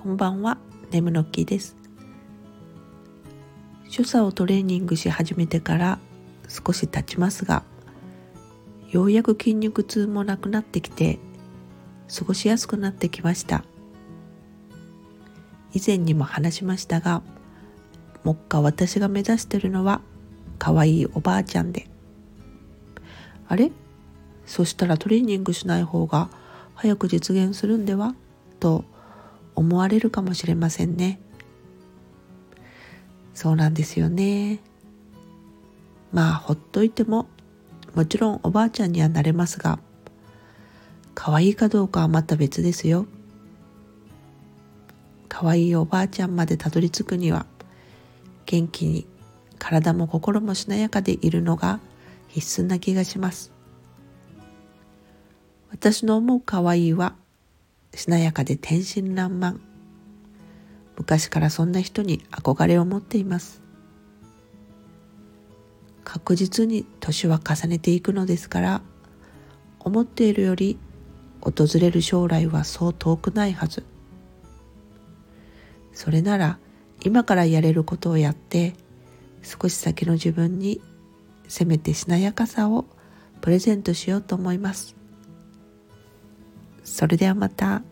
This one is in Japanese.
こんばんは。ネムノッキーです。所作をトレーニングし始めてから少し経ちますがようやく筋肉痛もなくなってきて過ごしやすくなってきました。以前にも話しましたが目下私が目指してるのは可愛いおばあちゃんで。あれ？そしたらトレーニングしない方が早く実現するんでは？と思われるかもしれませんね。そうなんですよね。まあほっといてももちろんおばあちゃんにはなれますが可愛いかどうかはまた別ですよ。可愛いおばあちゃんまでたどり着くには元気に体も心もしなやかでいるのが必須な気がします。私の思う可愛いはしなやかで天真爛漫。昔からそんな人に憧れを持っています。確実に年は重ねていくのですから思っているより訪れる将来はそう遠くないはず。それなら今からやれることをやって少し先の自分にせめてしなやかさをプレゼントしようと思います。それではまた。